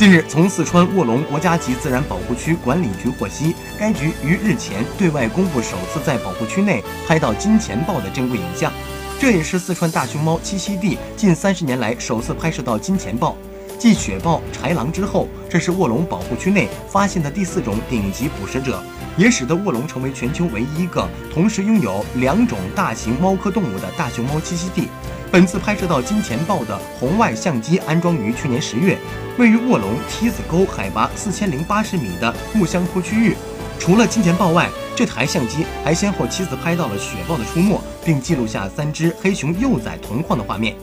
近日，从四川卧龙国家级自然保护区管理局获悉，该局于日前对外公布首次在保护区内拍到金钱豹的珍贵影像，这也是四川大熊猫栖息地近三十年来首次拍摄到金钱豹。继雪豹、豺狼之后，这是卧龙保护区内发现的第四种顶级捕食者，也使得卧龙成为全球唯一一个同时拥有两种大型猫科动物的大熊猫栖息地。本次拍摄到金钱豹的红外相机安装于去年十月，位于卧龙梯子沟海拔四千零八十米的木香坡区域。除了金钱豹外，这台相机还先后七次拍到了雪豹的出没，并记录下三只黑熊幼崽同框的画面。